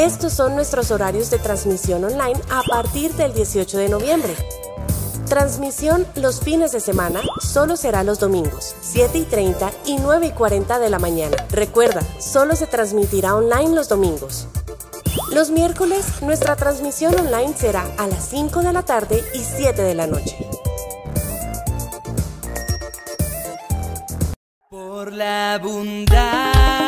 Estos son nuestros horarios de transmisión online a partir del 18 de noviembre. Transmisión los fines de semana solo será los domingos, 7 y 30 y 9 y 40 de la mañana. Recuerda, solo se transmitirá online los domingos. Los miércoles, nuestra transmisión online será a las 5 de la tarde y 7 de la noche. Por la abundancia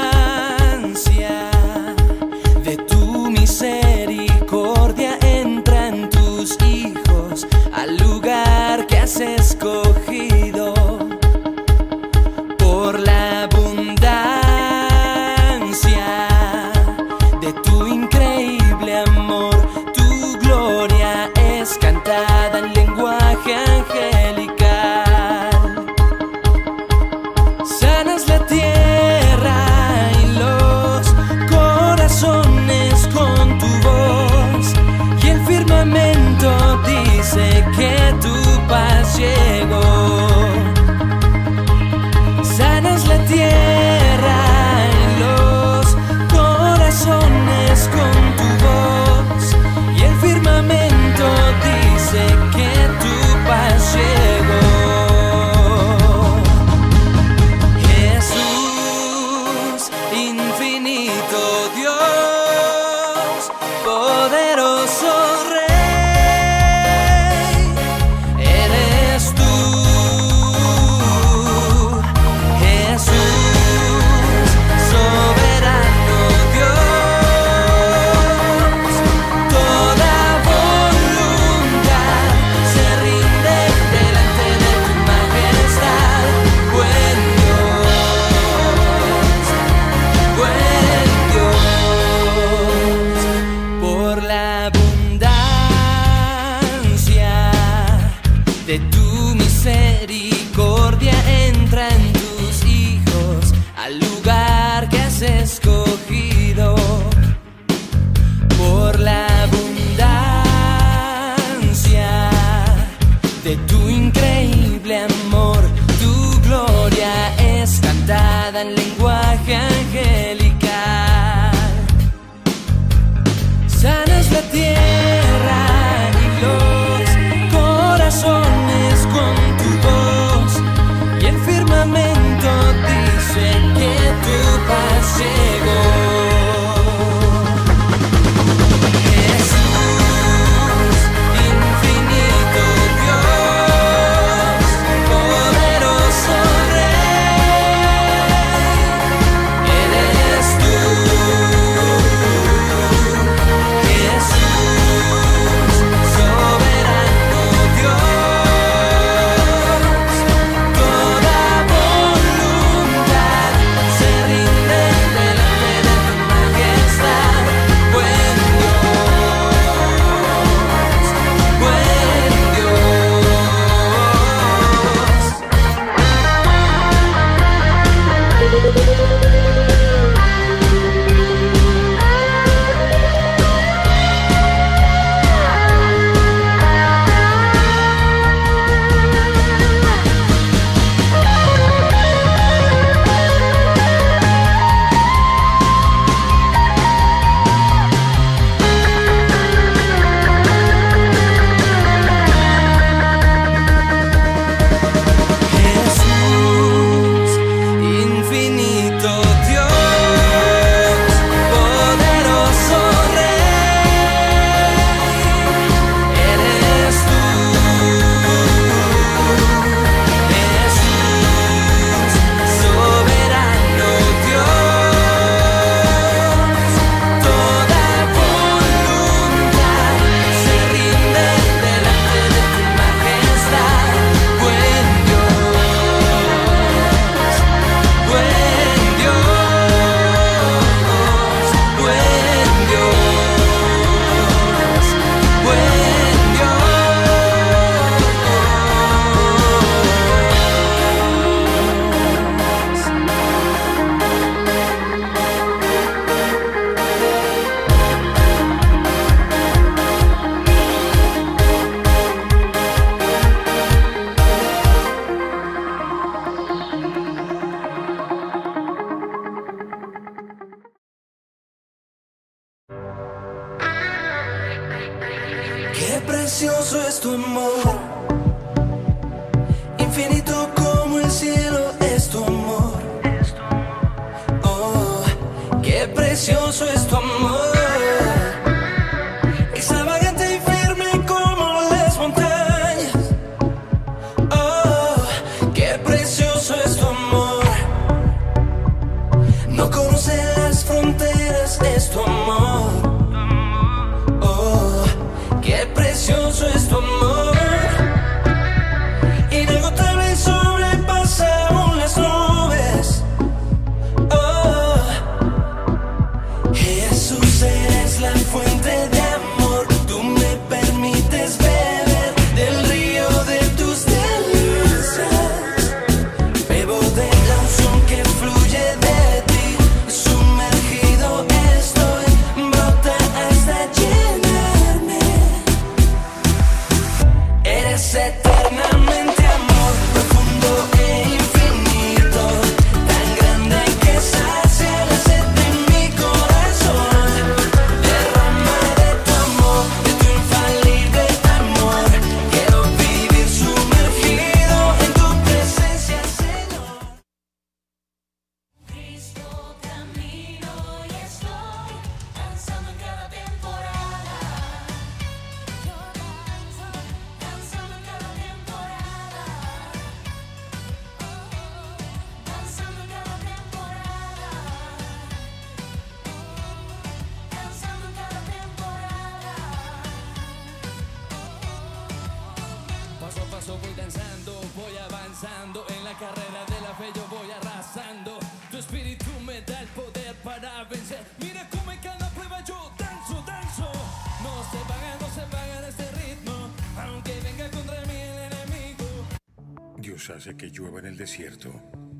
que llueva en el desierto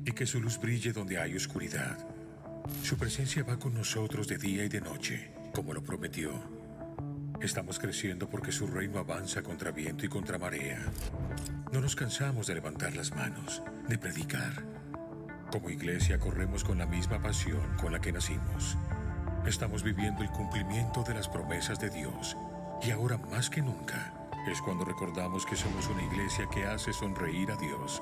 y que su luz brille donde hay oscuridad. Su presencia va con nosotros de día y de noche, como lo prometió. Estamos creciendo porque su reino avanza contra viento y contra marea. No nos cansamos de levantar las manos, de predicar. Como iglesia corremos con la misma pasión con la que nacimos. Estamos viviendo el cumplimiento de las promesas de Dios y ahora más que nunca es cuando recordamos que somos una iglesia que hace sonreír a Dios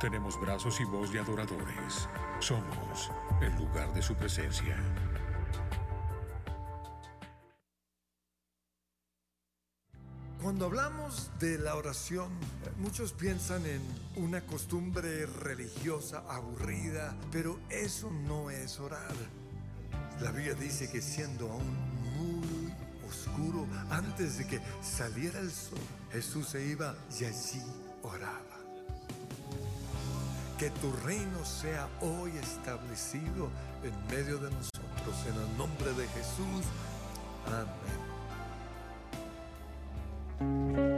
Tenemos brazos y voz de adoradores. Somos el lugar de su presencia. Cuando hablamos de la oración, muchos piensan en una costumbre religiosa aburrida, pero eso no es orar. La Biblia dice que siendo aún muy oscuro, antes de que saliera el sol, Jesús se iba y allí oraba. Que tu reino sea hoy establecido en medio de nosotros, en el nombre de Jesús. Amén.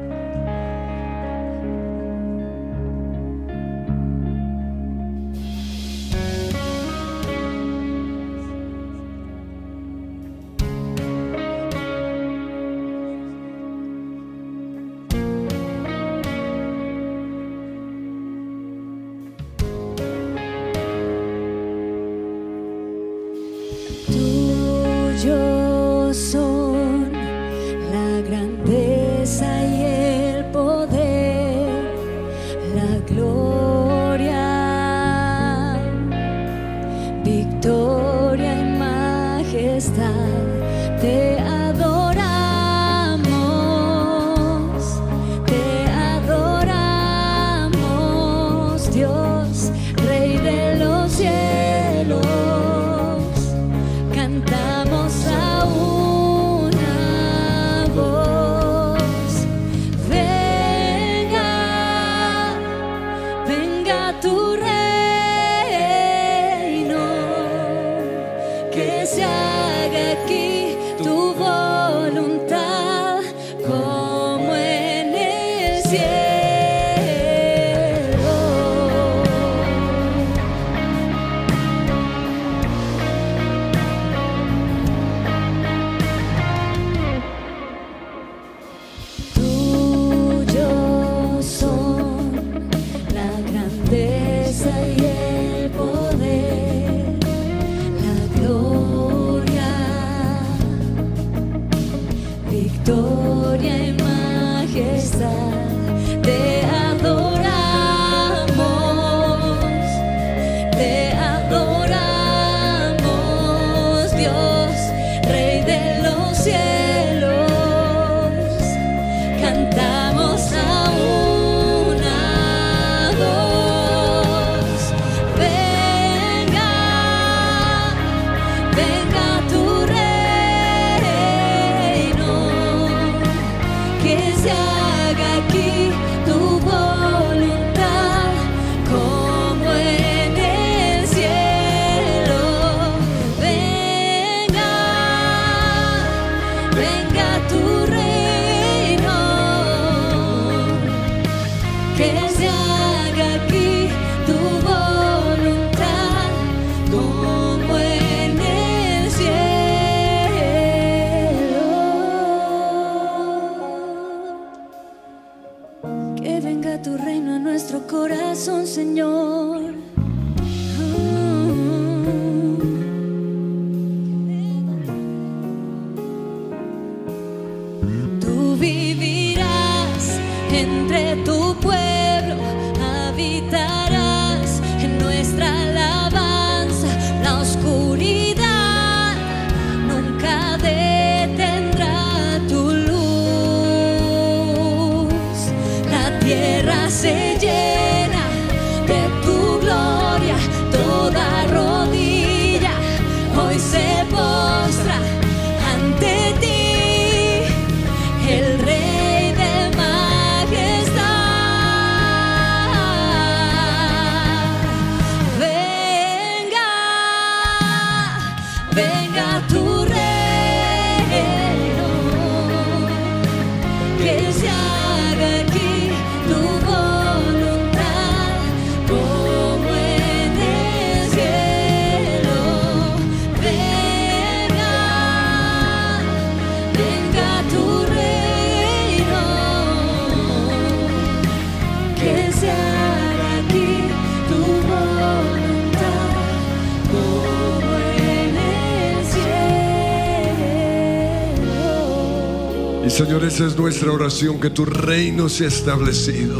Esa es nuestra oración, que tu reino sea establecido.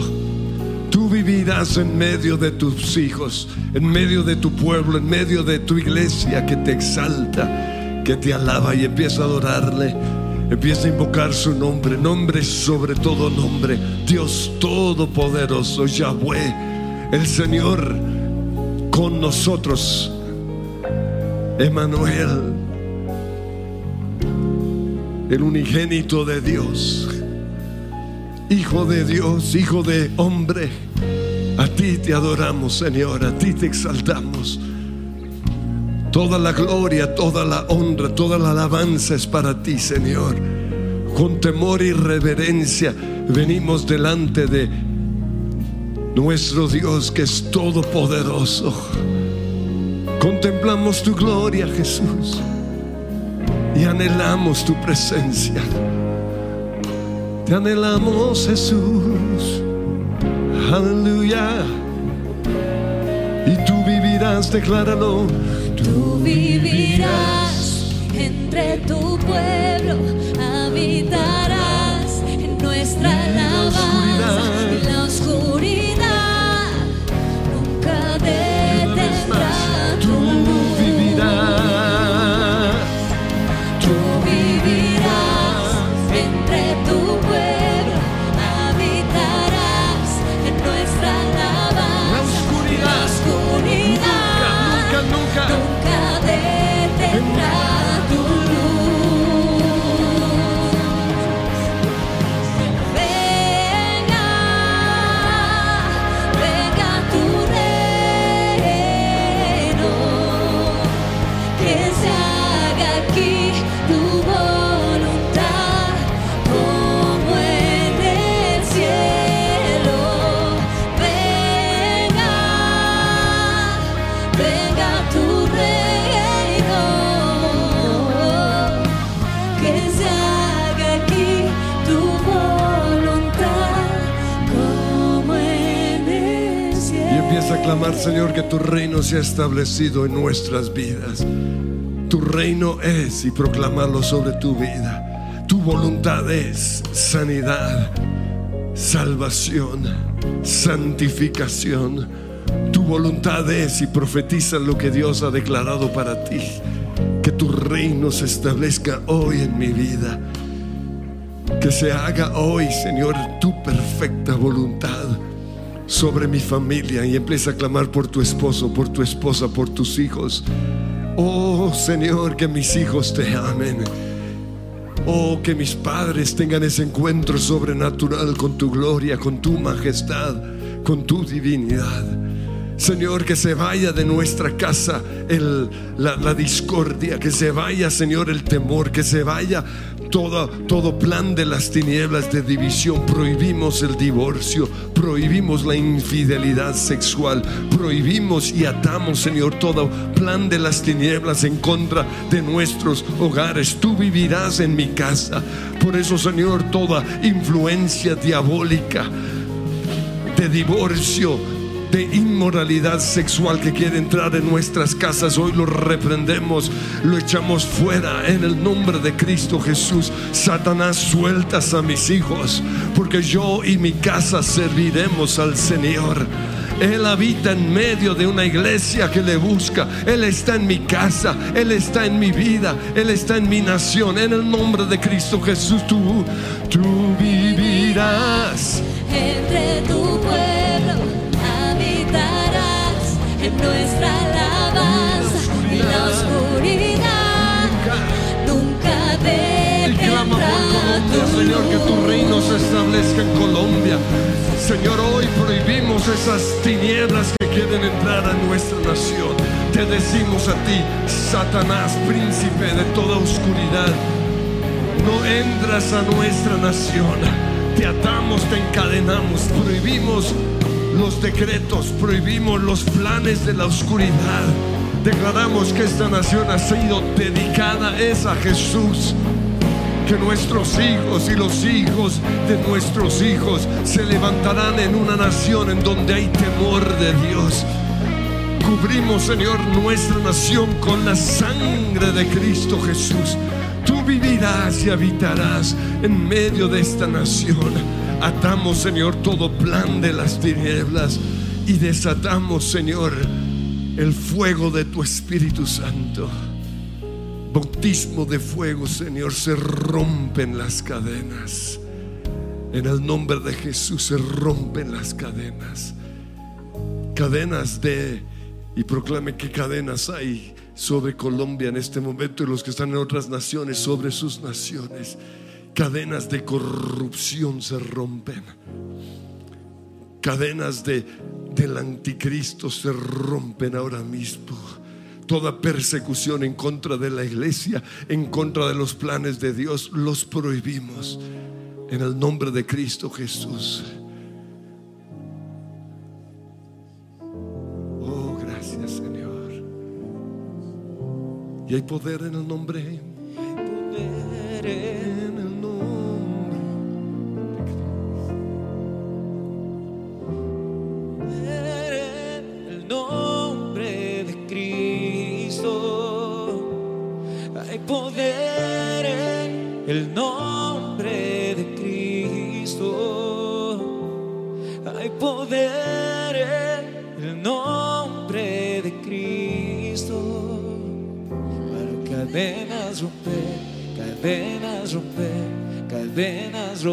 Tú vivirás en medio de tus hijos, en medio de tu pueblo, en medio de tu iglesia que te exalta, que te alaba y empieza a adorarle. Empieza a invocar su nombre, nombre sobre todo nombre. Dios Todopoderoso, Yahweh, el Señor con nosotros. Emanuel, el unigénito de Dios, Hijo de Dios, Hijo de hombre. A ti te adoramos, Señor, a ti te exaltamos. Toda la gloria, toda la honra, toda la alabanza es para ti, Señor. Con temor y reverencia venimos delante de nuestro Dios que es todopoderoso. Contemplamos tu gloria, Jesús, y anhelamos tu presencia. Te anhelamos, Jesús. Aleluya. Y tú vivirás, decláralo. Tú vivirás entre tu pueblo, habitarás en nuestra alabanza. Oscuridad Señor, que tu reino sea establecido en nuestras vidas. Tu reino es y proclamarlo sobre tu vida. Tu voluntad es sanidad, salvación, santificación. Tu voluntad es y profetiza lo que Dios ha declarado para ti. Que tu reino se establezca hoy en mi vida. Que se haga hoy, Señor, tu perfecta voluntad sobre mi familia y empieza a clamar por tu esposo, por tu esposa, por tus hijos. Oh Señor, que mis hijos te amen. Oh, que mis padres tengan ese encuentro sobrenatural con tu gloria, con tu majestad, con tu divinidad. Señor, que se vaya de nuestra casa el- la, la discordia, que se vaya, Señor, el temor, que se vaya todo, todo plan de las tinieblas de división. Prohibimos el divorcio, prohibimos la infidelidad sexual, prohibimos y atamos, Señor, todo plan de las tinieblas en contra de nuestros hogares. Tú vivirás en mi casa. Por eso, Señor, toda influencia diabólica de divorcio, de inmoralidad sexual que quiere entrar en nuestras casas. Hoy lo reprendemos, lo echamos fuera en el nombre de Cristo Jesús. Satanás, sueltas a mis hijos, porque yo y mi casa serviremos al Señor. Él habita en medio de una iglesia que le busca. Él está en mi casa, Él está en mi vida, Él está en mi nación. En el nombre de Cristo Jesús, tú, tú vivirás. Entre tu pueblo en nuestra alabanza y la oscuridad nunca Y clama por Colombia, Señor, que tu reino se establezca en Colombia. Señor, hoy prohibimos esas tinieblas que quieren entrar a nuestra nación. Te decimos a ti, Satanás, príncipe de toda oscuridad, no entras a nuestra nación. Te atamos, te encadenamos, prohibimos los decretos, prohibimos los planes de la oscuridad. Declaramos que esta nación ha sido dedicada es a Jesús. Que nuestros hijos y los hijos de nuestros hijos se levantarán en una nación en donde hay temor de Dios. Cubrimos, Señor, nuestra nación con la sangre de Cristo Jesús. Tú vivirás y habitarás en medio de esta nación. Atamos, Señor, todo plan de las tinieblas y desatamos, Señor, el fuego de tu Espíritu Santo. Bautismo de fuego, Señor, se rompen las cadenas. En el nombre de Jesús se rompen las cadenas. Cadenas de... Y proclame que cadenas hay sobre Colombia en este momento y los que están en otras naciones sobre sus naciones. Cadenas de corrupción se rompen. Cadenas de, del anticristo se rompen ahora mismo. Toda persecución en contra de la iglesia, en contra de los planes de Dios, los prohibimos en el nombre de Cristo Jesús. Oh, gracias Señor. Y hay poder en el nombre. En el el nombre de Cristo. Hay poder el nombre de Cristo. Para cadenas romper, cadenas romper, cadenas.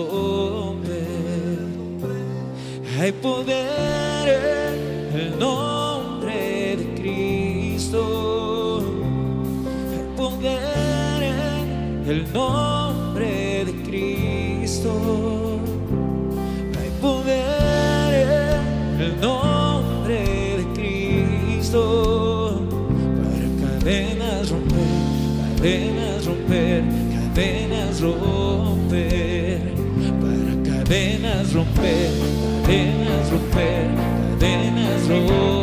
Hay poder el nombre de Cristo. Hay poder el nombre Hay poder en el nombre de Cristo. Para cadenas romper, cadenas romper, cadenas romper. Para cadenas romper, cadenas romper, cadenas romper.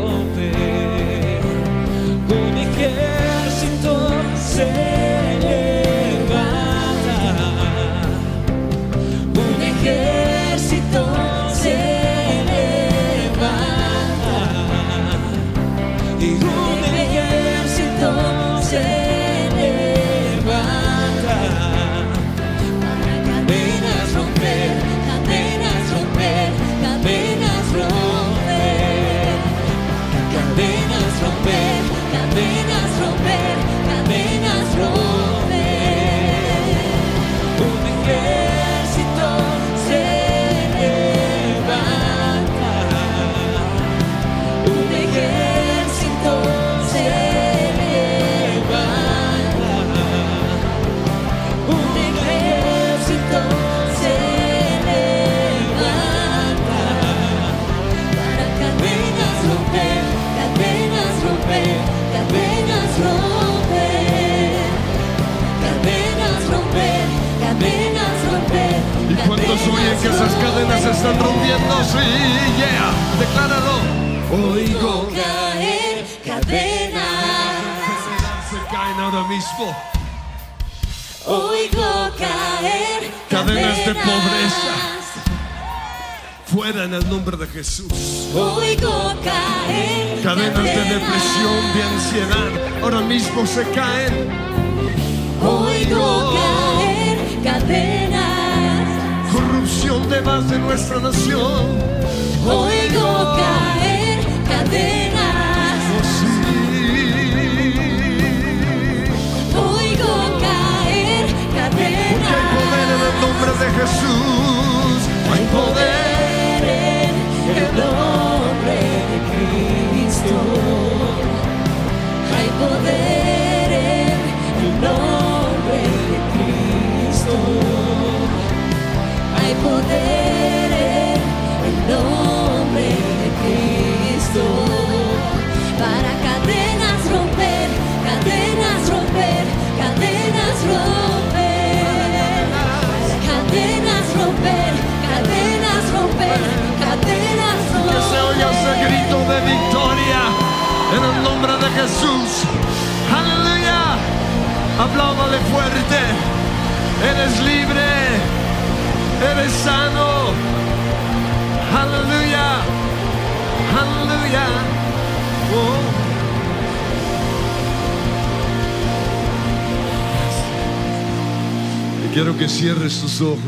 Que esas cadenas se están rompiendo? Sí, yeah, decláralo. Oigo caer cadenas. se caen ahora mismo. Oigo caer Cadenas de pobreza. Fuera en el nombre de Jesús. Oigo caer Cadenas de depresión, de ansiedad, ahora mismo se caen. De más de nuestra nación. Oigo caer cadenas. Oh, sí. Oigo caer Porque hay cadenas. poder en el nombre de Jesús. Hay poder. en el nombre poder en el nombre de Cristo. Para cadenas romper, cadenas romper, cadenas romper. Cadenas romper, cadenas romper, cadenas Que se oiga ese romper. grito de victoria en el nombre de Jesús. Aleluya. Apláudale fuerte. Eres libre. Eres sano. Aleluya. Aleluya. Oh. Y quiero que cierres tus ojos.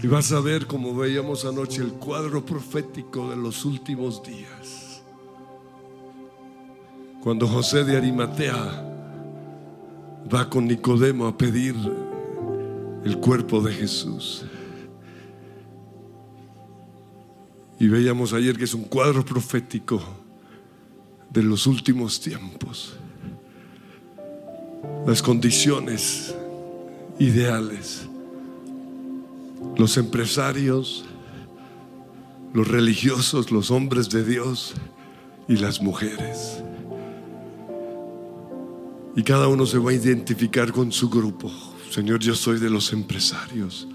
Y vas a ver como veíamos anoche el cuadro profético de los últimos días. Cuando José de Arimatea va con Nicodemo a pedir el cuerpo de Jesús. Y veíamos ayer que es un cuadro profético de los últimos tiempos. Las condiciones ideales los empresarios, los religiosos, los hombres de Dios y las mujeres. Y cada uno se va a identificar con su grupo. Señor, yo soy de los empresarios.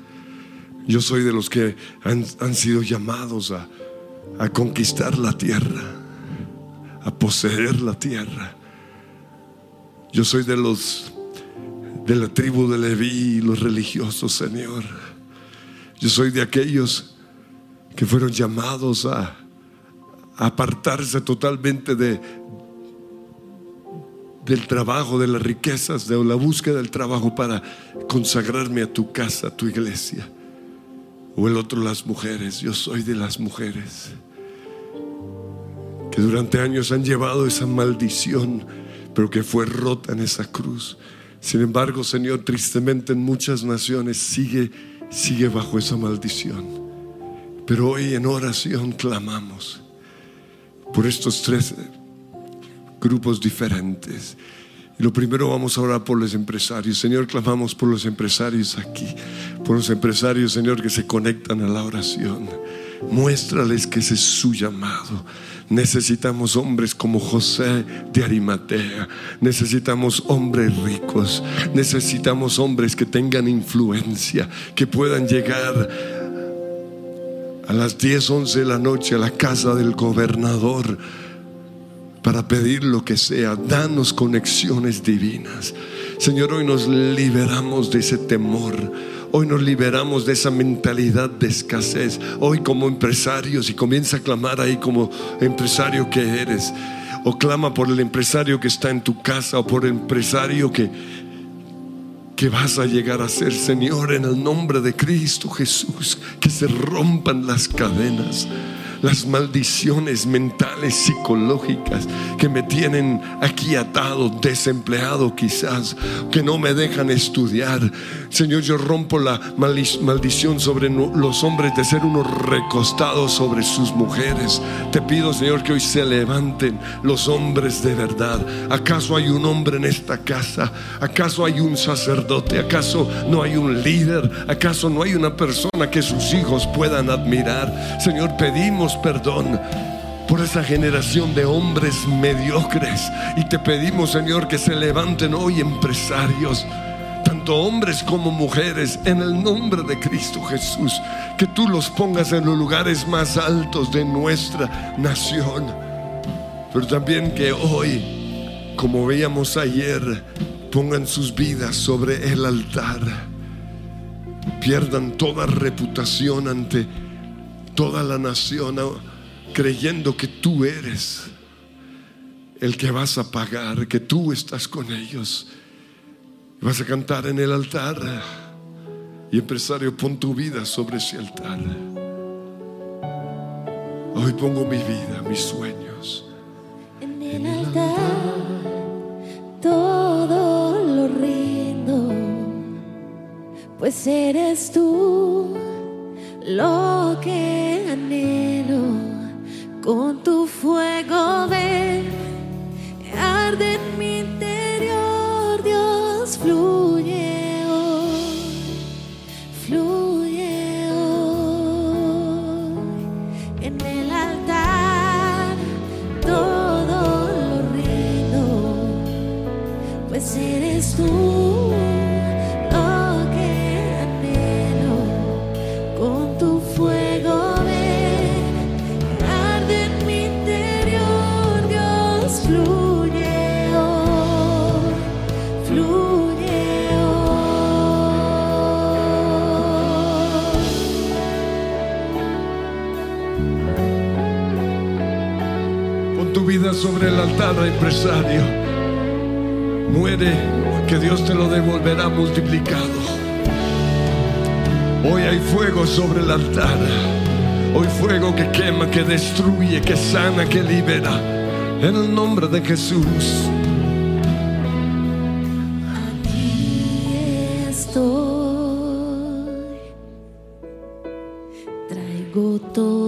Yo soy de los que han, han sido llamados a, a conquistar la tierra, a poseer la tierra. Yo soy de los de la tribu de Leví, los religiosos, Señor. Yo soy de aquellos que fueron llamados a, apartarse totalmente de, del trabajo, de las riquezas, de la búsqueda del trabajo para consagrarme a tu casa, a tu iglesia. O el otro, las mujeres. Yo soy de las mujeres que durante años han llevado esa maldición, pero que fue rota en esa cruz. Sin embargo, Señor, tristemente en muchas naciones sigue, sigue bajo esa maldición. Pero hoy en oración clamamos por estos tres grupos diferentes. Y lo primero vamos a orar por los empresarios. Señor, clamamos por los empresarios aquí, por los empresarios, Señor, que se conectan a la oración. Muéstrales que ese es su llamado. Necesitamos hombres como José de Arimatea. Necesitamos hombres ricos. Necesitamos hombres que tengan influencia, que puedan llegar a las 10, 11 de la noche a la casa del gobernador para pedir lo que sea. Danos conexiones divinas. Señor, hoy nos liberamos de ese temor. Hoy nos liberamos de esa mentalidad de escasez. Hoy como empresarios y comienza a clamar ahí como empresario que eres. O clama por el empresario que está en tu casa o por el empresario que, que vas a llegar a ser, Señor, en el nombre de Cristo Jesús, que se rompan las cadenas, las maldiciones mentales, psicológicas que me tienen aquí atado, desempleado quizás, que no me dejan estudiar. Señor, yo rompo la maldición sobre los hombres de ser unos recostados sobre sus mujeres. Te pido, Señor, que hoy se levanten los hombres de verdad. ¿Acaso hay un hombre en esta casa? ¿Acaso hay un sacerdote? ¿Acaso no hay un líder? ¿Acaso no hay una persona que sus hijos puedan admirar? Señor, pedimos perdón por esa generación de hombres mediocres y te pedimos, Señor, que se levanten hoy empresarios tanto hombres como mujeres, en el nombre de Cristo Jesús, que tú los pongas en los lugares más altos de nuestra nación. Pero también que hoy, como veíamos ayer, pongan sus vidas sobre el altar. Pierdan toda reputación ante toda la nación, creyendo que tú eres el que vas a pagar, que tú estás con ellos. Vas a cantar en el altar. Y empresario, pon tu vida sobre ese altar. Hoy pongo mi vida, mis sueños. En el altar todo lo rindo, pues eres tú lo que anhelo. Con tu fuego ven, arde en Dios fluye fluye. En el altar todo lo rindo, pues eres tú Sobre el altar, empresario. Muere, que Dios te lo devolverá multiplicado. Hoy hay fuego sobre el altar. Hoy fuego que quema, que destruye, que sana, que libera. En el nombre de Jesús. Aquí estoy. Traigo todo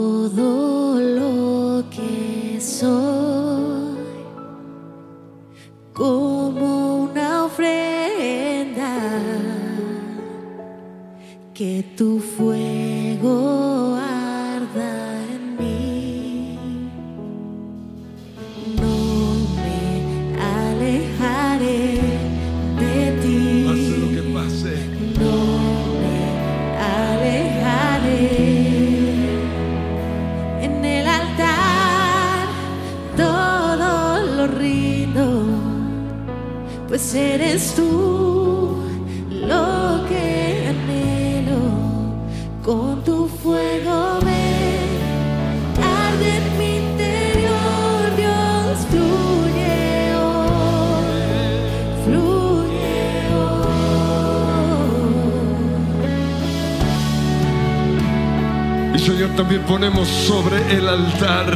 ponemos sobre el altar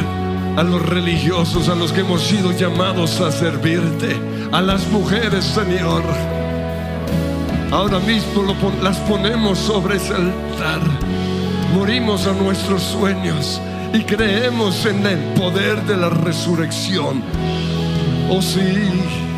a los religiosos, a los que hemos sido llamados a servirte, a las mujeres, Señor. Ahora mismo lo las ponemos sobre ese altar. Morimos a nuestros sueños y creemos en el poder de la resurrección. Oh sí,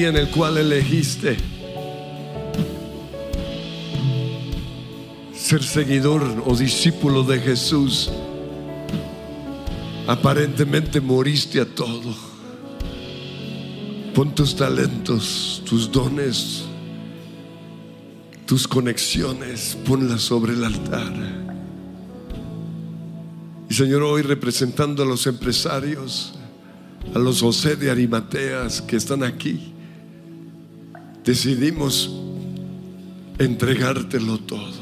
día en el cual elegiste ser seguidor o discípulo de Jesús, aparentemente moriste a todo. Pon tus talentos, tus dones, tus conexiones, ponlas sobre el altar. Y Señor, hoy representando a los empresarios, a los José de Arimateas que están aquí, decidimos entregártelo todo,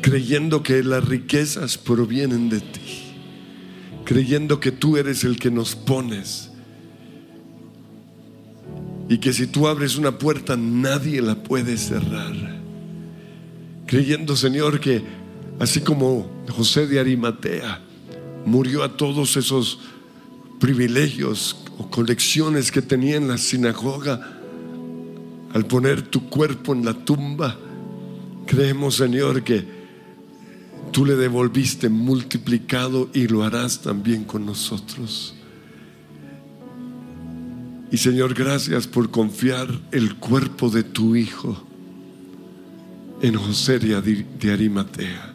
creyendo que las riquezas provienen de ti, creyendo que tú eres el que nos pones. Y que si tú abres una puerta nadie la puede cerrar, creyendo Señor que así como José de Arimatea murió a todos esos privilegios o colecciones que tenía en la sinagoga, al poner tu cuerpo en la tumba, creemos, Señor, que tú le devolviste multiplicado y lo harás también con nosotros. Y Señor, gracias por confiar el cuerpo de tu Hijo en José de Ari- de Arimatea.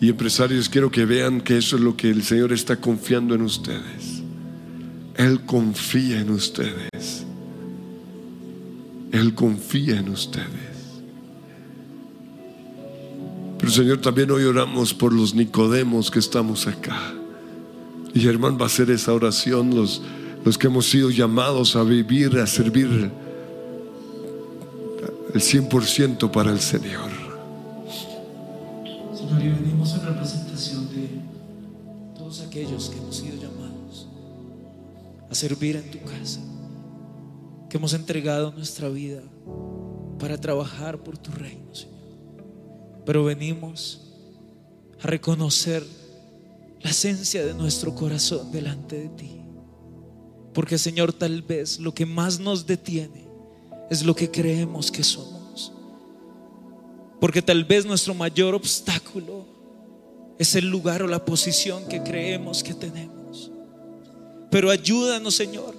Y empresarios, quiero que vean que eso es lo que el Señor está confiando en ustedes. Él confía en ustedes. Él confía en ustedes. Pero Señor, también hoy oramos por los Nicodemos que estamos acá. Y hermano va a hacer esa oración, los, los que hemos sido llamados a vivir, a servir el 100% para el Señor. Señor, y venimos en representación de todos aquellos que hemos sido llamados a servir en tu casa, que hemos entregado nuestra vida para trabajar por tu reino, Señor. Pero venimos a reconocer la esencia de nuestro corazón delante de ti. Porque, Señor, tal vez lo que más nos detiene es lo que creemos que somos. Porque tal vez nuestro mayor obstáculo es el lugar o la posición que creemos que tenemos. Pero ayúdanos, Señor,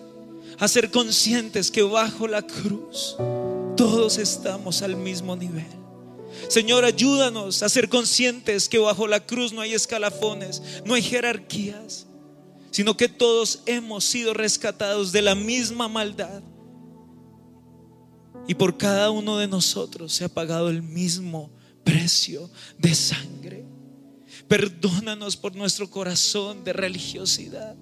a ser conscientes que bajo la cruz todos estamos al mismo nivel. Señor, ayúdanos a ser conscientes que bajo la cruz no hay escalafones, no hay jerarquías, sino que todos hemos sido rescatados de la misma maldad. Y por cada uno de nosotros se ha pagado el mismo precio de sangre. Perdónanos por nuestro corazón de religiosidad.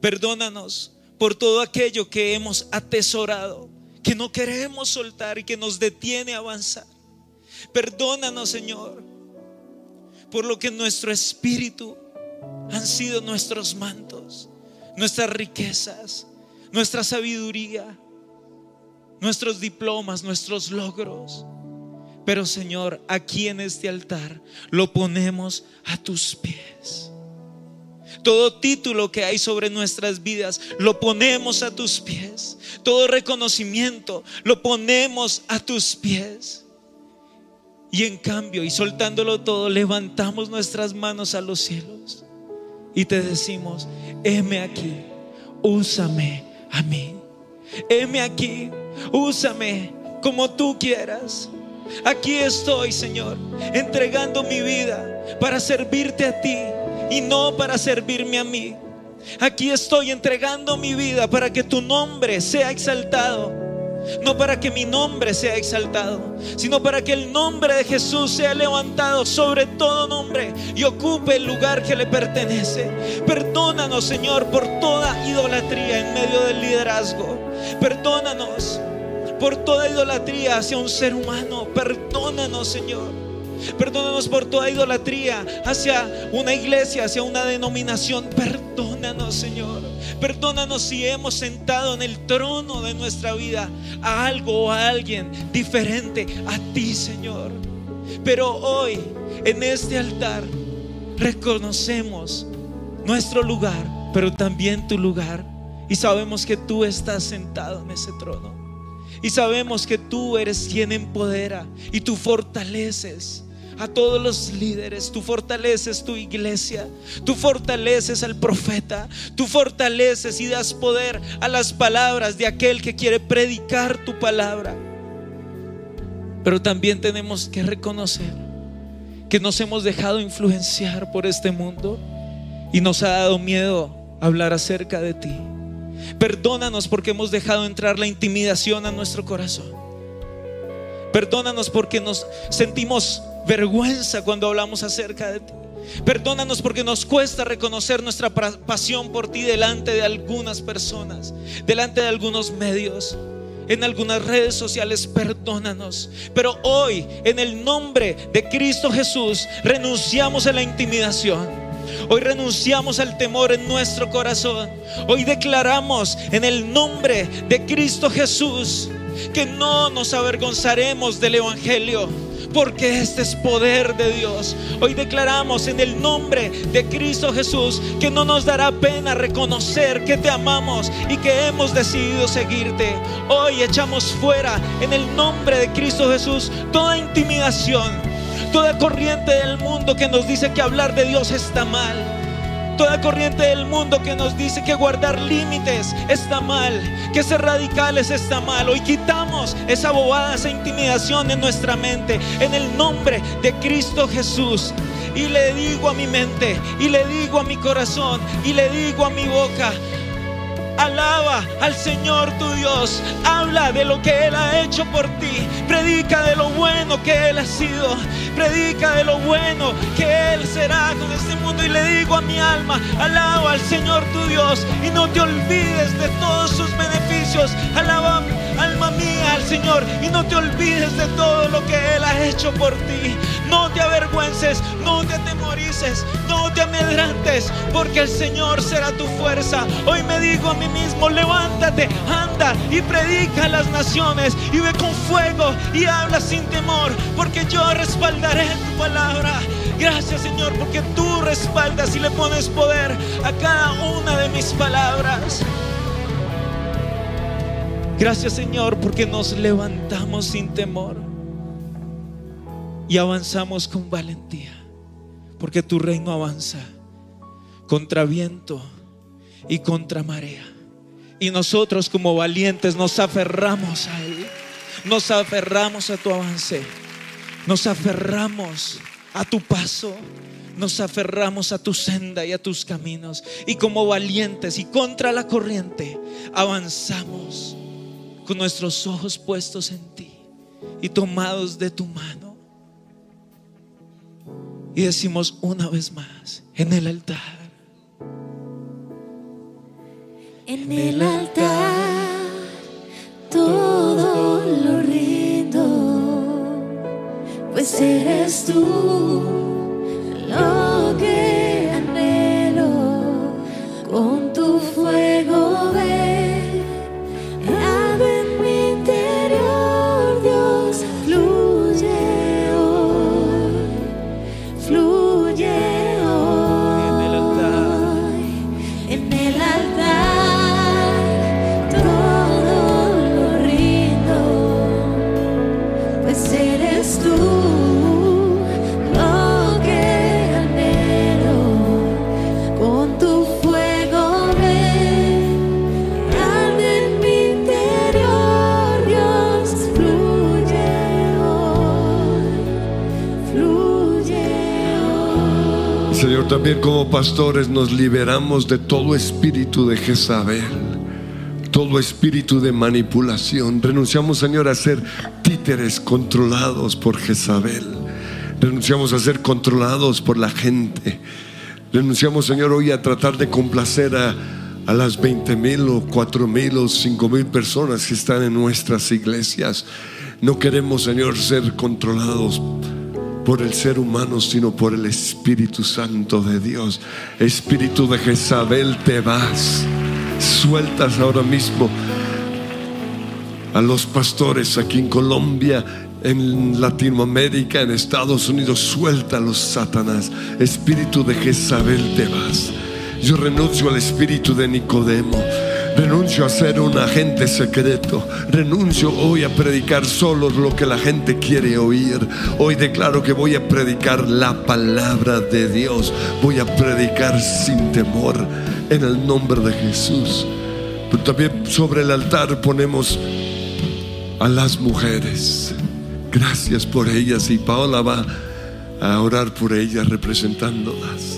Perdónanos por todo aquello que hemos atesorado, que no queremos soltar y que nos detiene a avanzar. Perdónanos, Señor, por lo que nuestro espíritu han sido nuestros mantos, nuestras riquezas, nuestra sabiduría, nuestros diplomas, nuestros logros. Pero Señor, aquí en este altar lo ponemos a tus pies. Todo título que hay sobre nuestras vidas lo ponemos a tus pies. Todo reconocimiento lo ponemos a tus pies. Y en cambio, y soltándolo todo, levantamos nuestras manos a los cielos y te decimos, heme aquí, úsame a mí. Heme aquí, úsame como tú quieras. Aquí estoy, Señor, entregando mi vida para servirte a ti y no para servirme a mí. Aquí estoy entregando mi vida para que tu nombre sea exaltado. No para que mi nombre sea exaltado, sino para que el nombre de Jesús sea levantado sobre todo nombre y ocupe el lugar que le pertenece. Perdónanos, Señor, por toda idolatría en medio del liderazgo. Perdónanos por toda idolatría hacia un ser humano. Perdónanos, Señor. Perdónanos por toda idolatría hacia una iglesia, hacia una denominación. Perdónanos, Señor. Perdónanos si hemos sentado en el trono de nuestra vida a algo o a alguien diferente a ti, Señor. Pero hoy, en este altar, reconocemos nuestro lugar, pero también tu lugar. Y sabemos que tú estás sentado en ese trono. Y sabemos que tú eres quien empodera y tú fortaleces a todos los líderes, tú fortaleces tu iglesia, tú fortaleces al profeta, tú fortaleces y das poder a las palabras de aquel que quiere predicar tu palabra. Pero también tenemos que reconocer que nos hemos dejado influenciar por este mundo y nos ha dado miedo hablar acerca de ti. Perdónanos porque hemos dejado entrar la intimidación a nuestro corazón. Perdónanos porque nos sentimos vergüenza cuando hablamos acerca de ti. Perdónanos porque nos cuesta reconocer nuestra pasión por ti delante de algunas personas, delante de algunos medios, en algunas redes sociales. Perdónanos. Pero hoy, en el nombre de Cristo Jesús, renunciamos a la intimidación. Hoy renunciamos al temor en nuestro corazón. Hoy declaramos en el nombre de Cristo Jesús que no nos avergonzaremos del Evangelio. Porque este es poder de Dios. Hoy declaramos en el nombre de Cristo Jesús que no nos dará pena reconocer que te amamos y que hemos decidido seguirte. Hoy echamos fuera en el nombre de Cristo Jesús toda intimidación, toda corriente del mundo que nos dice que hablar de Dios está mal. Toda corriente del mundo que nos dice que guardar límites está mal, que ser radicales está mal. Hoy quitamos esa bobada, esa intimidación en nuestra mente, en el nombre de Cristo Jesús. Y le digo a mi mente, y le digo a mi corazón, y le digo a mi boca, Alaba al Señor tu Dios. Habla de lo que Él ha hecho por ti. Predica de lo bueno que Él ha sido. Predica de lo bueno que Él será con este mundo. Y le digo a mi alma, alaba al Señor tu Dios. Y no te olvides de todos sus beneficios. Alaba, alma mía, al Señor. Y no te olvides de todo lo que Él ha hecho por ti. No te avergüences, no te atemorices, no te amedrantes, porque el Señor será tu fuerza. Hoy me digo a mí mismo, levántate, anda y predica a las naciones y ve con fuego y habla sin temor, porque yo respaldaré tu palabra. Gracias Señor, porque tú respaldas y le pones poder a cada una de mis palabras. Gracias Señor, porque nos levantamos sin temor y avanzamos con valentía, porque tu reino avanza contra viento y contra marea. Y nosotros como valientes nos aferramos a Él, nos aferramos a tu avance, nos aferramos a tu paso, nos aferramos a tu senda y a tus caminos. Y como valientes y contra la corriente, avanzamos con nuestros ojos puestos en ti y tomados de tu mano. Y decimos una vez más, en el altar. En el altar eres tú pastores nos liberamos de todo espíritu de Jezabel, todo espíritu de manipulación. Renunciamos, Señor, a ser títeres controlados por Jezabel. Renunciamos a ser controlados por la gente. Renunciamos, Señor, hoy a tratar de complacer a, a las 20 mil o 4 mil o 5 mil personas que están en nuestras iglesias. No queremos, Señor, ser controlados por el ser humano, sino por el Espíritu Santo de Dios. Espíritu de Jezabel, te vas. Sueltas ahora mismo a los pastores aquí en Colombia, en Latinoamérica, en Estados Unidos. Suéltalos, Satanás. Espíritu de Jezabel, te vas. Yo renuncio al espíritu de Nicodemo. Renuncio a ser un agente secreto. Renuncio hoy a predicar solo lo que la gente quiere oír. Hoy declaro que voy a predicar la palabra de Dios. Voy a predicar sin temor en el nombre de Jesús. Pero también sobre el altar ponemos a las mujeres. Gracias por ellas y Paola va a orar por ellas representándolas.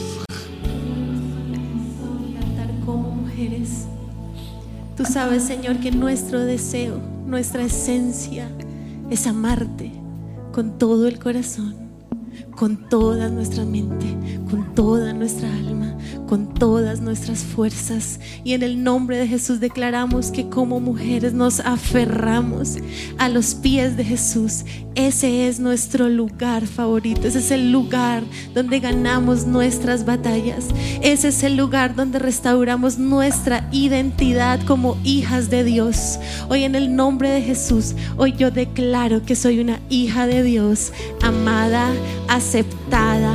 como mujeres. Tú sabes, Señor, que nuestro deseo, nuestra esencia es amarte con todo el corazón, con toda nuestra mente, con toda nuestra alma, con todas nuestras fuerzas. Y en el nombre de Jesús declaramos que como mujeres nos aferramos a los pies de Jesús. Ese es nuestro lugar favorito. Ese es el lugar donde ganamos nuestras batallas. Ese es el lugar donde restauramos nuestra identidad como hijas de Dios. Hoy en el nombre de Jesús, hoy yo declaro que soy una hija de Dios, amada, aceptada, aceptada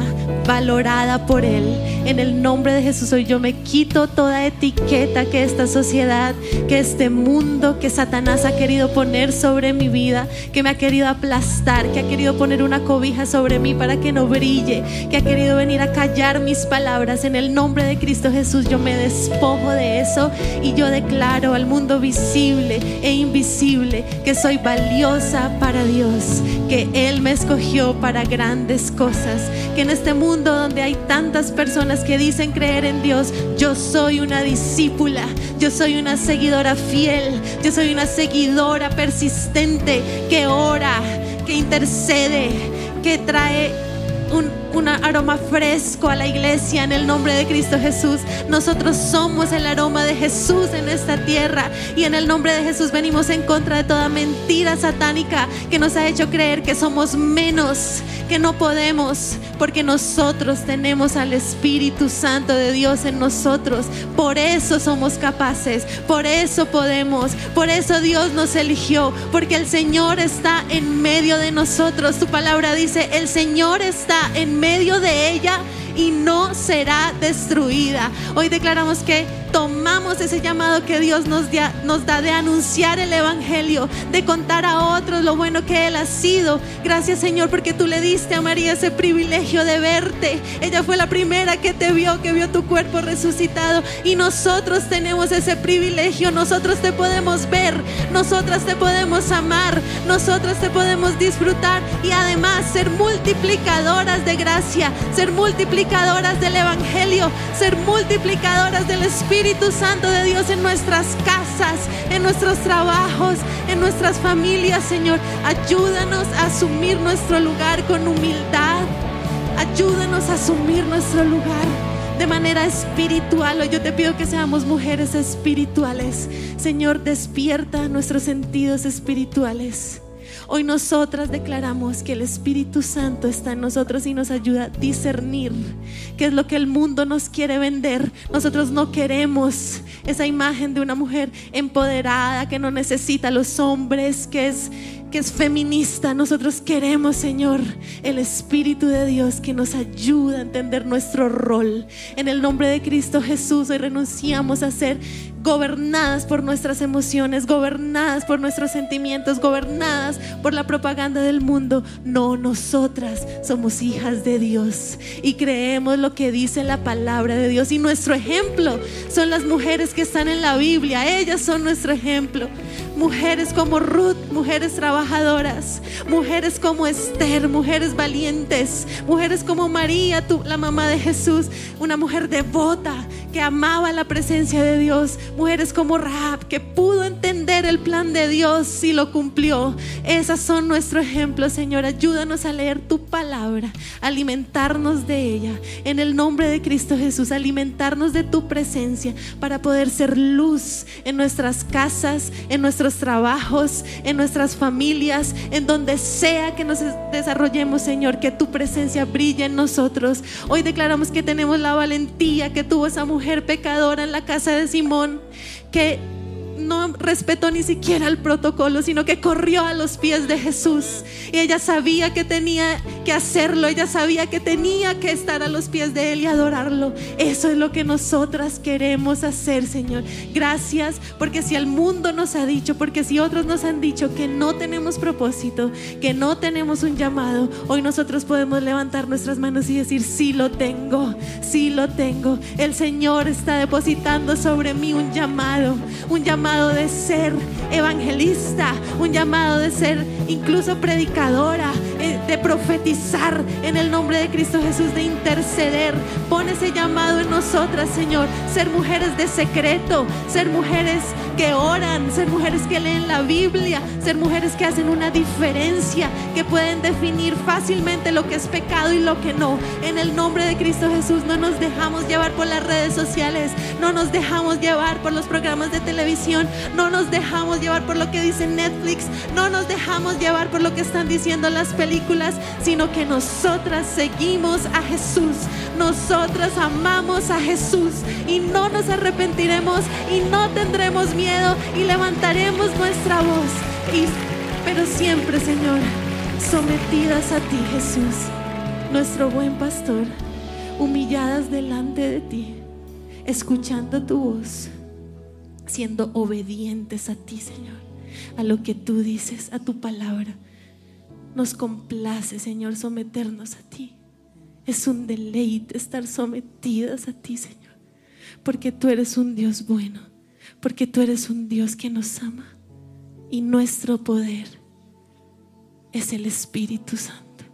valorada por Él. En el nombre de Jesús, hoy yo me quito toda etiqueta que esta sociedad, que este mundo, que Satanás ha querido poner sobre mi vida, que me ha querido aplastar, que ha querido poner una cobija sobre mí para que no brille, que ha querido venir a callar mis palabras. En el nombre de Cristo Jesús, yo me despojo de eso y yo declaro al mundo visible e invisible que soy valiosa para Dios, que Él me escogió para grandes cosas, que en este mundo donde hay tantas personas que dicen creer en Dios, yo soy una discípula, yo soy una seguidora fiel, yo soy una seguidora persistente que ora, que intercede, que trae un, un aroma fresco a la iglesia en el nombre de Cristo Jesús. Nosotros somos el aroma de Jesús en esta tierra y en el nombre de Jesús venimos en contra de toda mentira satánica que nos ha hecho creer que somos menos, que no podemos, porque nosotros tenemos al Espíritu Santo de Dios en nosotros. Por eso somos capaces, por eso podemos, por eso Dios nos eligió, porque el Señor está en medio de nosotros. Tu palabra dice, el Señor está en medio de ella y no será destruida. Hoy declaramos que tomamos ese llamado que Dios nos, dia- nos da de anunciar el Evangelio, de contar a otros lo bueno que Él ha sido. Gracias Señor porque tú le diste a María ese privilegio de verte. Ella fue la primera que te vio, que vio tu cuerpo resucitado y nosotros tenemos ese privilegio. Nosotros te podemos ver, nosotras te podemos amar, nosotras te podemos disfrutar y además ser multiplicadoras de gracia, ser multiplicadoras del Evangelio, ser multiplicadoras del Espíritu Santo de Dios en nuestras casas, en nuestros trabajos, en nuestras familias, Señor. Ayúdanos a asumir nuestro lugar con humildad. Ayúdanos a asumir nuestro lugar de manera espiritual. Hoy yo te pido que seamos mujeres espirituales. Señor, despierta nuestros sentidos espirituales. Hoy nosotras declaramos que el Espíritu Santo está en nosotros y nos ayuda a discernir qué es lo que el mundo nos quiere vender. Nosotros no queremos esa imagen de una mujer empoderada que no necesita a los hombres, que es que es feminista. Nosotros queremos, Señor, el Espíritu de Dios que nos ayuda a entender nuestro rol. En el nombre de Cristo Jesús, hoy renunciamos a ser gobernadas por nuestras emociones, gobernadas por nuestros sentimientos, gobernadas por la propaganda del mundo. No, nosotras somos hijas de Dios y creemos lo que dice la palabra de Dios. Y nuestro ejemplo son las mujeres que están en la Biblia. Ellas son nuestro ejemplo. Mujeres como Ruth, mujeres trabajadoras, mujeres como Esther, mujeres valientes, mujeres como María, la mamá de Jesús, una mujer devota que amaba la presencia de Dios, mujeres como Rahab que pudo entender el plan de Dios y lo cumplió. Esas son nuestro ejemplo, Señor. Ayúdanos a leer tu palabra, alimentarnos de ella. En el nombre de Cristo Jesús, alimentarnos de tu presencia para poder ser luz en nuestras casas, en nuestros trabajos, en nuestras familias, en donde sea que nos desarrollemos, Señor, que tu presencia brille en nosotros. Hoy declaramos que tenemos la valentía que tuvo esa mujer pecadora en la casa de Simón, que no respetó ni siquiera el protocolo, sino que corrió a los pies de Jesús. Y ella sabía que tenía que hacerlo, ella sabía que tenía que estar a los pies de Él y adorarlo. Eso es lo que nosotras queremos hacer, Señor. Gracias, porque si el mundo nos ha dicho, porque si otros nos han dicho que no tenemos propósito, que no tenemos un llamado, hoy nosotros podemos levantar nuestras manos y decir, sí lo tengo, sí lo tengo. El Señor está depositando sobre mí un llamado, un llamado de ser evangelista, un llamado de ser incluso predicadora, eh, de profetizar en el nombre de Cristo Jesús, de interceder. Pon ese llamado en nosotras, Señor, ser mujeres de secreto, ser mujeres que oran, ser mujeres que leen la Biblia, ser mujeres que hacen una diferencia, que pueden definir fácilmente lo que es pecado y lo que no. En el nombre de Cristo Jesús no nos dejamos llevar por las redes sociales, no nos dejamos llevar por los programas de televisión, no nos dejamos llevar por lo que dice Netflix, no nos dejamos llevar por lo que están diciendo las películas, sino que nosotras seguimos a Jesús, nosotras amamos a Jesús y no nos arrepentiremos y no tendremos miedo y levantaremos nuestra voz. Y, pero siempre, Señor, sometidas a ti, Jesús, nuestro buen pastor, humilladas delante de ti, escuchando tu voz, siendo obedientes a ti, Señor, a lo que tú dices, a tu palabra. Nos complace, Señor, someternos a ti. Es un deleite estar sometidas a ti, Señor, porque tú eres un Dios bueno, porque tú eres un Dios que nos ama y nuestro poder es el Espíritu Santo,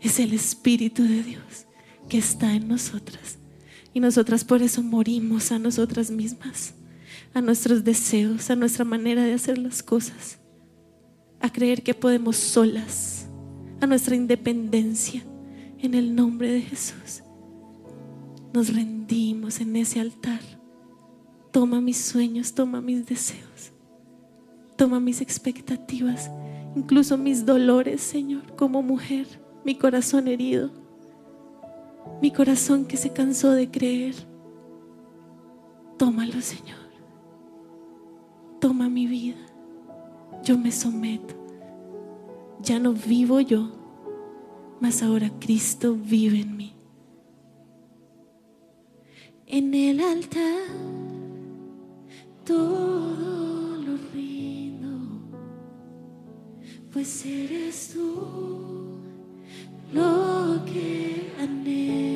es el Espíritu de Dios que está en nosotras. Y nosotras por eso morimos a nosotras mismas, a nuestros deseos, a nuestra manera de hacer las cosas, a creer que podemos solas, a nuestra independencia. En el nombre de Jesús, nos rendimos en ese altar. Toma mis sueños, toma mis deseos, toma mis expectativas, incluso mis dolores, Señor, como mujer, mi corazón herido, mi corazón que se cansó de creer. Tómalo, Señor. Toma mi vida. Yo me someto. Ya no vivo yo, mas ahora Cristo vive en mí. En el altar todo lo rindo, pues eres tú lo que anhelo.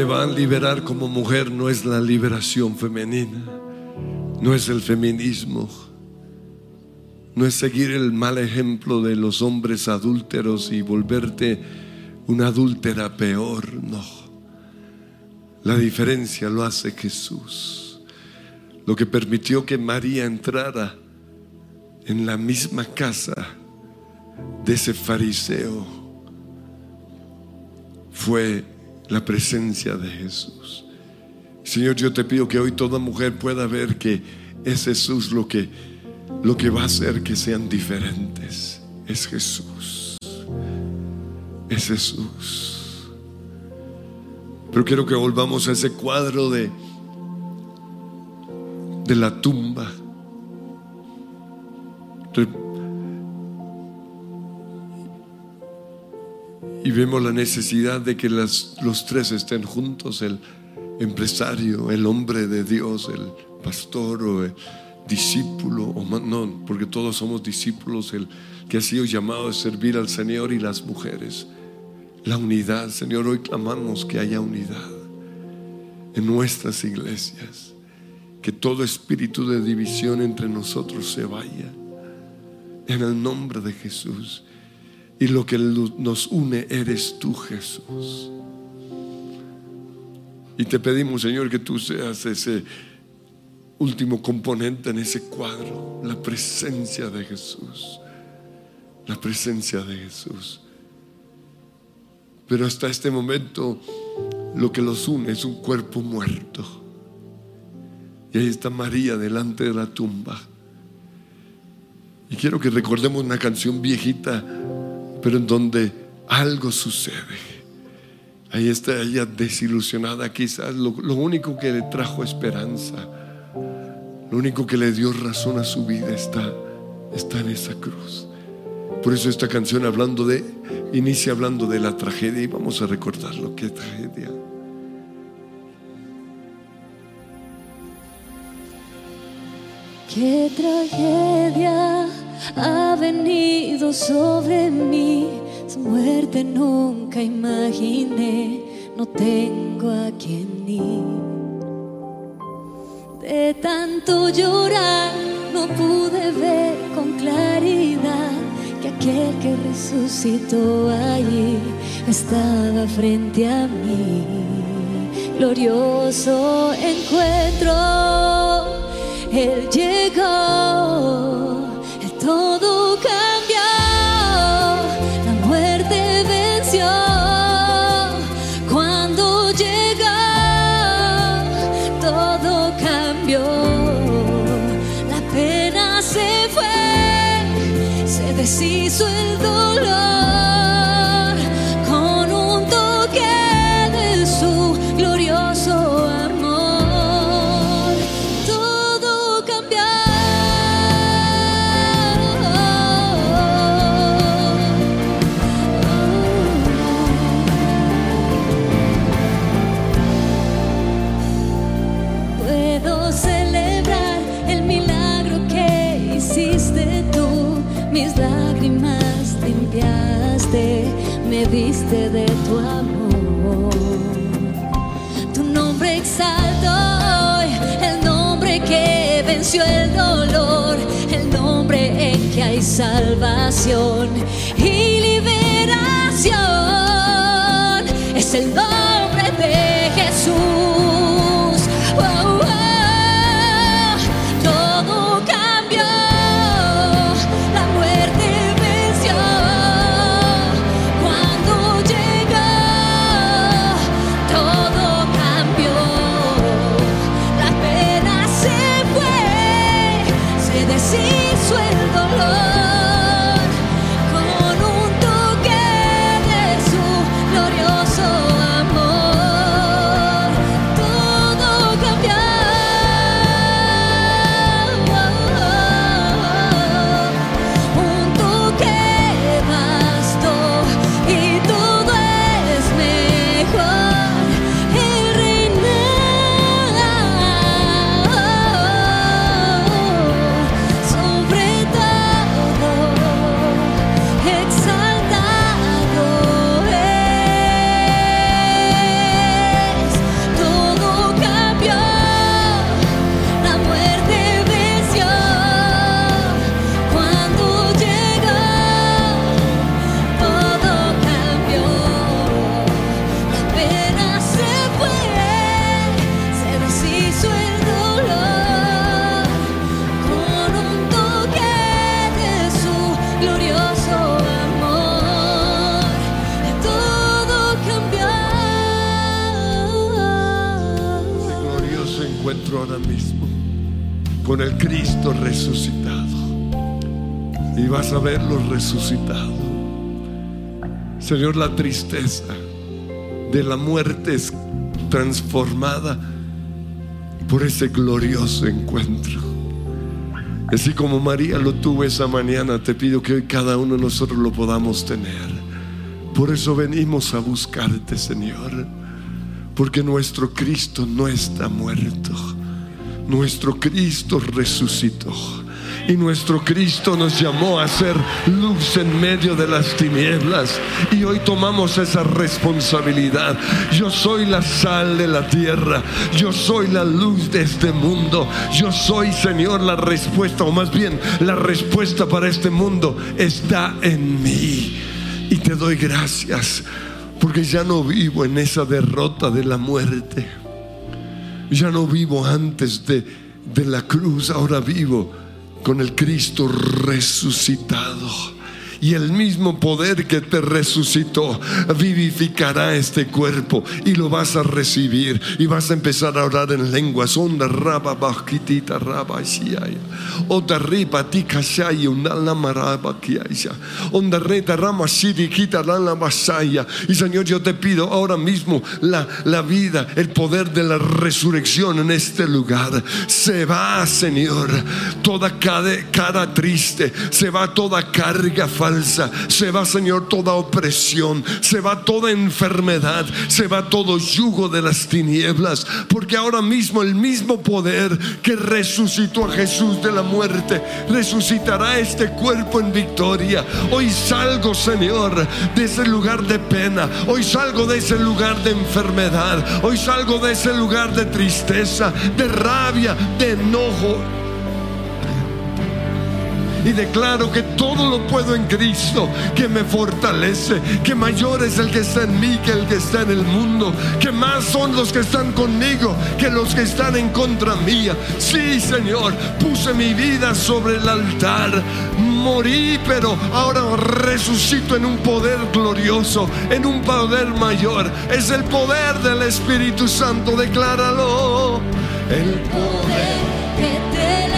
Te va a liberar como mujer no es la liberación femenina, no es el feminismo, no es seguir el mal ejemplo de los hombres adúlteros y volverte una adúltera peor, no. La diferencia lo hace Jesús. lo que permitió que María entrara en la misma casa de ese fariseo fue la presencia de Jesús. Señor, yo te pido que hoy toda mujer pueda ver que es Jesús lo que, lo que va a hacer que sean diferentes. Es Jesús. Es Jesús. Pero quiero que volvamos a ese cuadro de, de la tumba. Y vemos la necesidad de que los tres estén juntos, el empresario, el hombre de Dios, el pastor o el discípulo, o no, porque todos somos discípulos, el que ha sido llamado a servir al Señor y las mujeres. La unidad, Señor, hoy clamamos que haya unidad en nuestras iglesias, que todo espíritu de división entre nosotros se vaya, en el nombre de Jesús. Y lo que nos une eres tú, Jesús. Y te pedimos, Señor, que tú seas ese último componente en ese cuadro, la presencia de Jesús. La presencia de Jesús. Pero hasta este momento lo que los une es un cuerpo muerto. Y ahí está María delante de la tumba. Y quiero que recordemos una canción viejita, pero en donde algo sucede. Ahí está ella desilusionada, quizás lo, único que le trajo esperanza, lo único que le dio razón a su vida está, está en esa cruz. Por eso esta canción hablando de, inicia hablando de la tragedia y vamos a recordar lo que es tragedia. Qué tragedia ha venido sobre mí, su muerte nunca imaginé, no tengo a quien ir. De tanto llorar no pude ver con claridad que aquel que resucitó allí estaba frente a mí. Glorioso encuentro, Él llegó, el dolor, el nombre en que hay salvación y liberación. Es el nombre de resucitado. Señor, la tristeza de la muerte es transformada por ese glorioso encuentro. Así como María lo tuvo esa mañana, te pido que hoy cada uno de nosotros lo podamos tener. Por eso venimos a buscarte, Señor. Porque nuestro Cristo no está muerto. Nuestro Cristo resucitó. Y nuestro Cristo nos llamó a ser luz en medio de las tinieblas. Y hoy tomamos esa responsabilidad. Yo soy la sal de la tierra. Yo soy la luz de este mundo. Yo soy, Señor, la respuesta, o más bien, la respuesta para este mundo está en mí. Y te doy gracias porque ya no vivo en esa derrota de la muerte. Ya no vivo antes de, de la cruz, ahora vivo con el Cristo resucitado. Y el mismo poder que te resucitó vivificará este cuerpo y lo vas a recibir y vas a empezar a orar en lenguas. Onda raba bajitita raba. Onda riba. Onda masaya. Y Señor, yo te pido ahora mismo la, la vida, el poder de la resurrección en este lugar. Se va, Señor, toda cara, triste, se va toda carga se va, Señor, toda opresión, se va toda enfermedad, se va todo yugo de las tinieblas, porque ahora mismo el mismo poder que resucitó a Jesús de la muerte, resucitará este cuerpo en victoria. Hoy salgo, Señor, de ese lugar de pena, hoy salgo de ese lugar de enfermedad, hoy salgo de ese lugar de tristeza, de rabia, de enojo, y declaro que todo lo puedo en Cristo, que me fortalece, que mayor es el que está en mí que el que está en el mundo, que más son los que están conmigo que los que están en contra mía. Sí, Señor, puse mi vida sobre el altar, morí, pero ahora resucito en un poder glorioso, en un poder mayor. Es el poder del Espíritu Santo, decláralo. El poder que te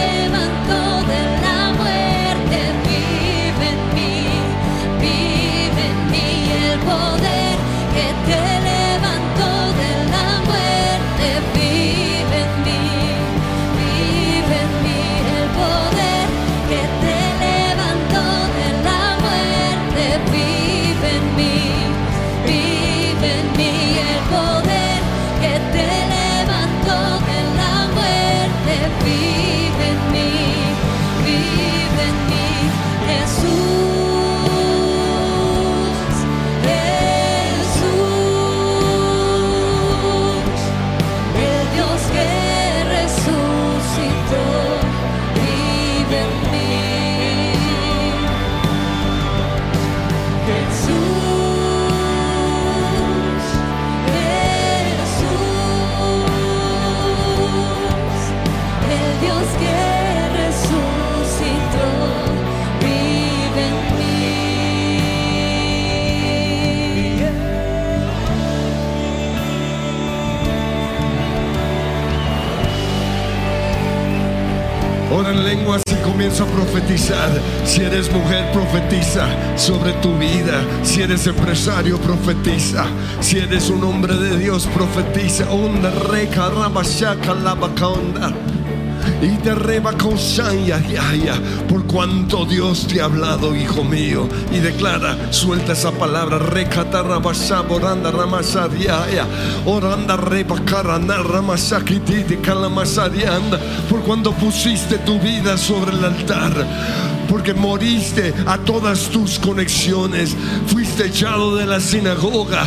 En lenguas y comienza a profetizar. Si eres mujer, profetiza sobre tu vida. Si eres empresario, profetiza. Si eres un hombre de Dios, profetiza. Onda reca rabashaka labaconda. Y te reba con shaya, yaya, por cuanto Dios te ha hablado, hijo mío, y declara, suelta esa palabra, recata rabasha, oranda ramasariaya, oranda reba carana ramasakititi calamasarianda, por cuando pusiste tu vida sobre el altar, porque moriste a todas tus conexiones, fuiste echado de la sinagoga,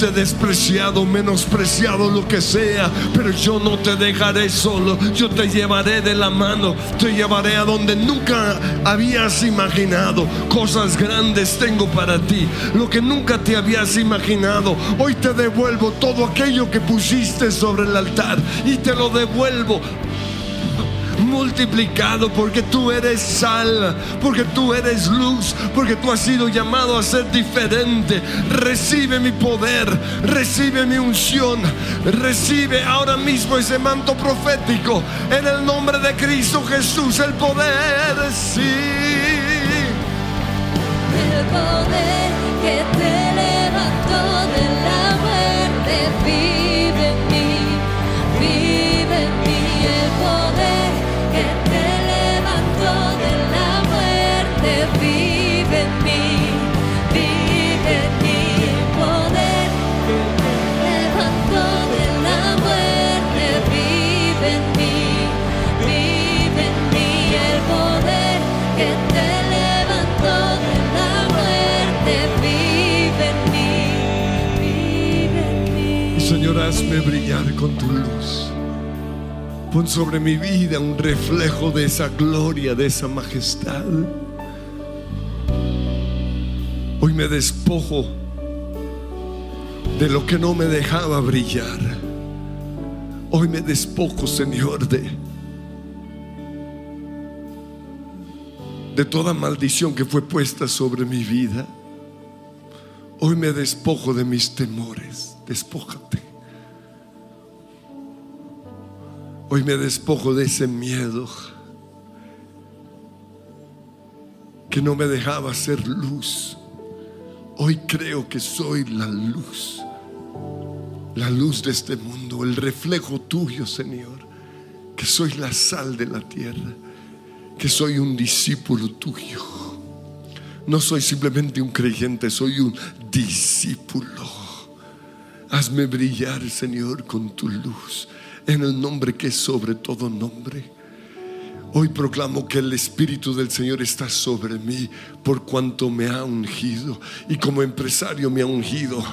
Despreciado, menospreciado, lo que sea, pero yo no te dejaré solo. Yo te llevaré de la mano, te llevaré a donde nunca habías imaginado. Cosas grandes tengo para ti, lo que nunca te habías imaginado. Hoy te devuelvo todo aquello que pusiste sobre el altar y te lo devuelvo multiplicado porque tú eres sal, porque tú eres luz, porque tú has sido llamado a ser diferente. Recibe mi poder, recibe mi unción, recibe ahora mismo ese manto profético en el nombre de Cristo Jesús, el poder, sí. Hazme brillar con tu luz. Pon sobre mi vida un reflejo de esa gloria, de esa majestad. Hoy me despojo de lo que no me dejaba brillar. Hoy me despojo, Señor, de, de toda maldición que fue puesta sobre mi vida. Hoy me despojo de mis temores. Despójate. Hoy me despojo de ese miedo que no me dejaba ser luz. Hoy creo que soy la luz, la luz de este mundo, el reflejo tuyo, Señor, que soy la sal de la tierra, que soy un discípulo tuyo. No soy simplemente un creyente, soy un discípulo. Hazme brillar, Señor, con tu luz, en el nombre que es sobre todo nombre. Hoy proclamo que el Espíritu del Señor está sobre mí por cuanto me ha ungido y como empresario me ha ungido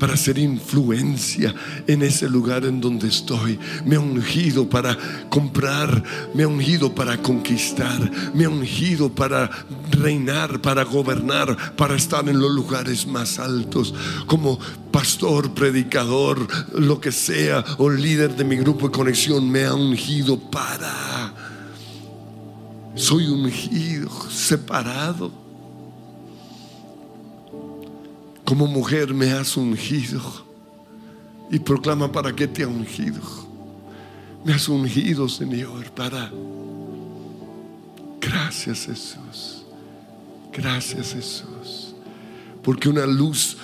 para hacer influencia en ese lugar en donde estoy. Me ha ungido para comprar, me ha ungido para conquistar, me ha ungido para reinar, para gobernar, para estar en los lugares más altos. Como pastor, predicador, lo que sea, o líder de mi grupo de conexión, me ha ungido para... Soy ungido, separado. Como mujer me has ungido. Y proclama para qué te ha ungido. Me has ungido, Señor, para... Gracias Jesús. Gracias Jesús. Porque una luz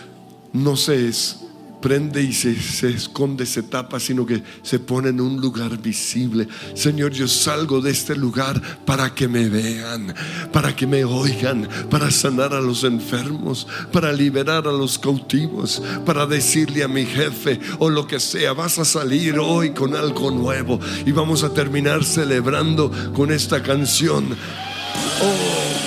no se es- prende y se, se esconde, se tapa, sino que se pone en un lugar visible. Señor, yo salgo de este lugar para que me vean, para que me oigan, para sanar a los enfermos, para liberar a los cautivos, para decirle a mi jefe o lo que sea, vas a salir hoy con algo nuevo y vamos a terminar celebrando con esta canción. Oh.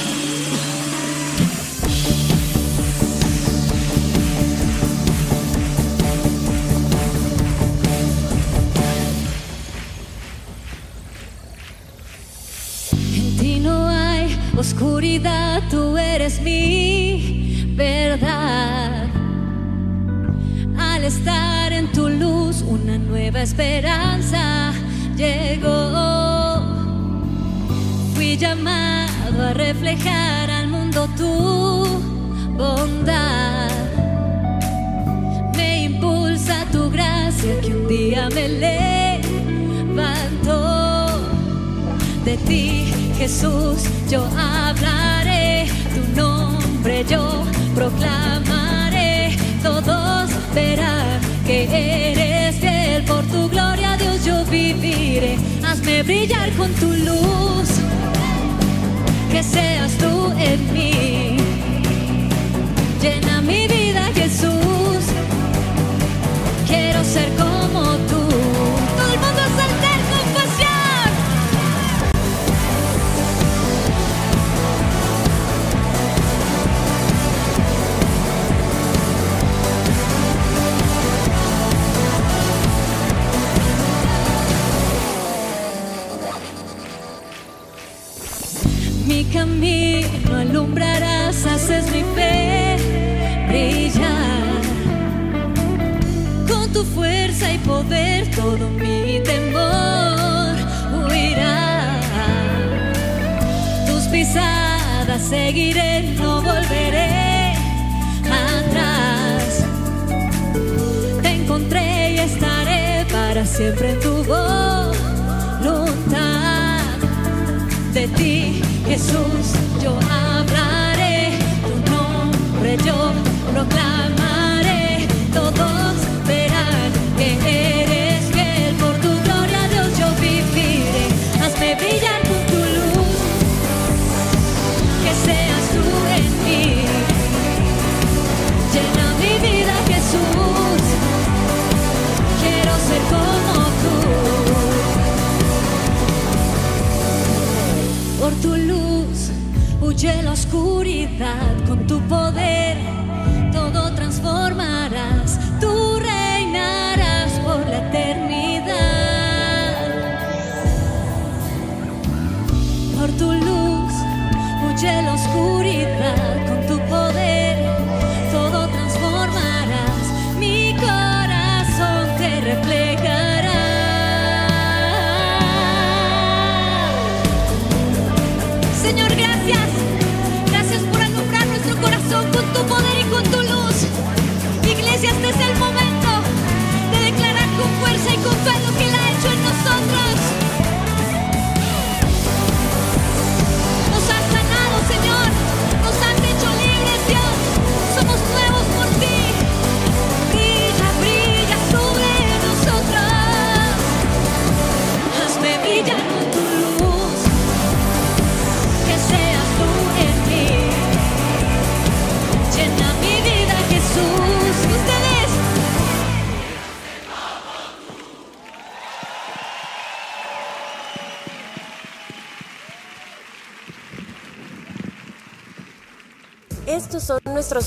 Oscuridad, tú eres mi verdad. Al estar en tu luz, una nueva esperanza llegó. Fui llamado a reflejar al mundo tu bondad. Me impulsa tu gracia que un día me levantó de ti, Jesús, yo hablaré, tu nombre yo proclamaré, todos verán que eres fiel, por tu gloria Dios yo viviré, hazme brillar con tu luz, que seas tú en mí, llena mi vida Jesús, quiero ser como tú, camino alumbrarás, haces mi fe brillar. Con tu fuerza y poder todo mi temor huirá. Tus pisadas seguiré, no volveré atrás. Te encontré y estaré para siempre en tu voluntad. De ti Jesús, yo hablaré tu nombre, yo proclamaré.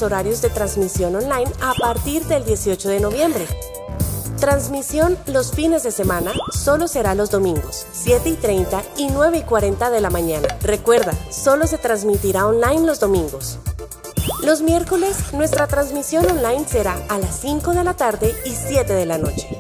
los horarios de transmisión online a partir del 18 de noviembre. Transmisión los fines de semana solo será los domingos, 7 y 30 y 9 y 40 de la mañana. Recuerda, solo se transmitirá online los domingos. Los miércoles, nuestra transmisión online será a las 5 de la tarde y 7 de la noche.